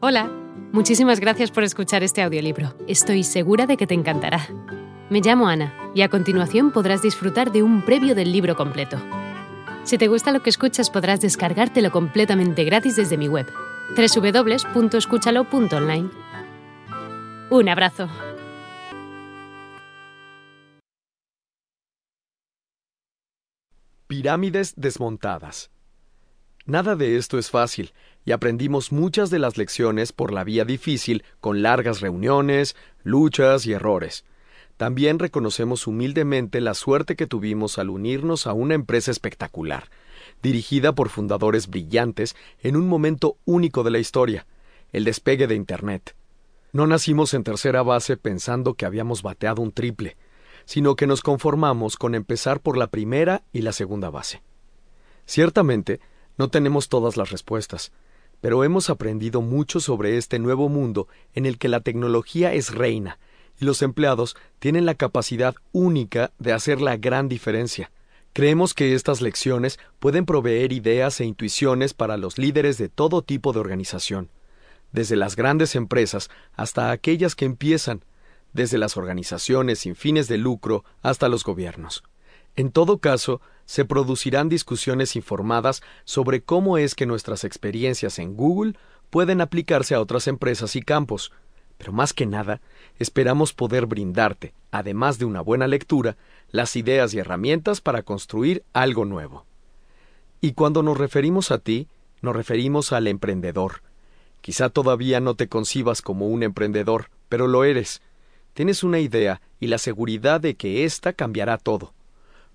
Hola, muchísimas gracias por escuchar este audiolibro. Estoy segura de que te encantará. Me llamo Ana y a continuación podrás disfrutar de un previo del libro completo. Si te gusta lo que escuchas podrás descargártelo completamente gratis desde mi web, www.escúchalo.online. Un abrazo. Pirámides desmontadas. Nada de esto es fácil, y aprendimos muchas de las lecciones por la vía difícil, con largas reuniones, luchas y errores. También reconocemos humildemente la suerte que tuvimos al unirnos a una empresa espectacular, dirigida por fundadores brillantes en un momento único de la historia, el despegue de Internet. No nacimos en tercera base pensando que habíamos bateado un triple, sino que nos conformamos con empezar por la primera y la segunda base. Ciertamente, no tenemos todas las respuestas, pero hemos aprendido mucho sobre este nuevo mundo en el que la tecnología es reina y los empleados tienen la capacidad única de hacer la gran diferencia. Creemos que estas lecciones pueden proveer ideas e intuiciones para los líderes de todo tipo de organización, desde las grandes empresas hasta aquellas que empiezan, desde las organizaciones sin fines de lucro hasta los gobiernos. En todo caso, se producirán discusiones informadas sobre cómo es que nuestras experiencias en Google pueden aplicarse a otras empresas y campos, pero más que nada, esperamos poder brindarte, además de una buena lectura, las ideas y herramientas para construir algo nuevo. Y cuando nos referimos a ti, nos referimos al emprendedor. Quizá todavía no te concibas como un emprendedor, pero lo eres. Tienes una idea y la seguridad de que ésta cambiará todo.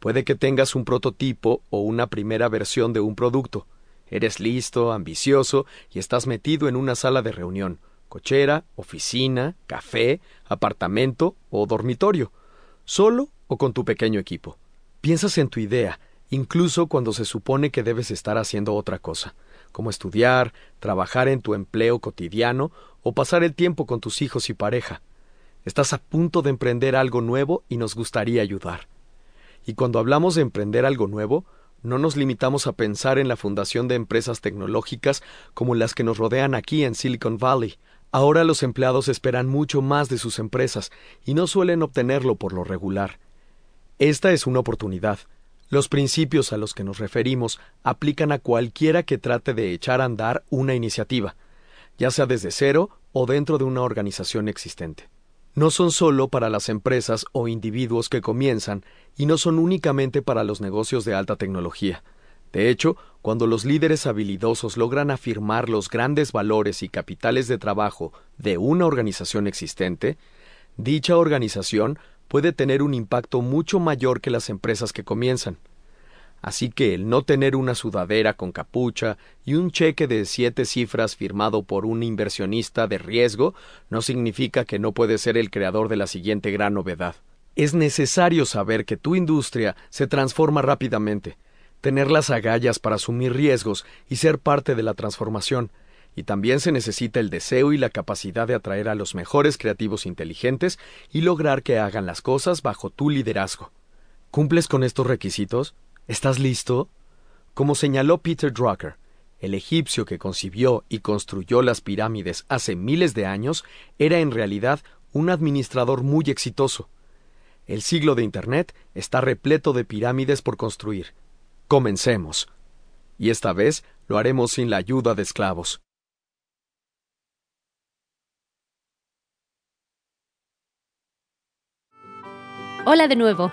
Puede que tengas un prototipo o una primera versión de un producto. Eres listo, ambicioso y estás metido en una sala de reunión, cochera, oficina, café, apartamento o dormitorio, solo o con tu pequeño equipo. Piensas en tu idea, incluso cuando se supone que debes estar haciendo otra cosa, como estudiar, trabajar en tu empleo cotidiano o pasar el tiempo con tus hijos y pareja. Estás a punto de emprender algo nuevo y nos gustaría ayudar. Y cuando hablamos de emprender algo nuevo, no nos limitamos a pensar en la fundación de empresas tecnológicas como las que nos rodean aquí en Silicon Valley. Ahora los empleados esperan mucho más de sus empresas y no suelen obtenerlo por lo regular. Esta es una oportunidad. Los principios a los que nos referimos aplican a cualquiera que trate de echar a andar una iniciativa, ya sea desde cero o dentro de una organización existente no son solo para las empresas o individuos que comienzan y no son únicamente para los negocios de alta tecnología. De hecho, cuando los líderes habilidosos logran afirmar los grandes valores y capitales de trabajo de una organización existente, dicha organización puede tener un impacto mucho mayor que las empresas que comienzan. Así que el no tener una sudadera con capucha y un cheque de siete cifras firmado por un inversionista de riesgo no significa que no puede ser el creador de la siguiente gran novedad. Es necesario saber que tu industria se transforma rápidamente, tener las agallas para asumir riesgos y ser parte de la transformación, y también se necesita el deseo y la capacidad de atraer a los mejores creativos inteligentes y lograr que hagan las cosas bajo tu liderazgo. ¿Cumples con estos requisitos? ¿Estás listo? Como señaló Peter Drucker, el egipcio que concibió y construyó las pirámides hace miles de años era en realidad un administrador muy exitoso. El siglo de Internet está repleto de pirámides por construir. Comencemos. Y esta vez lo haremos sin la ayuda de esclavos. Hola de nuevo.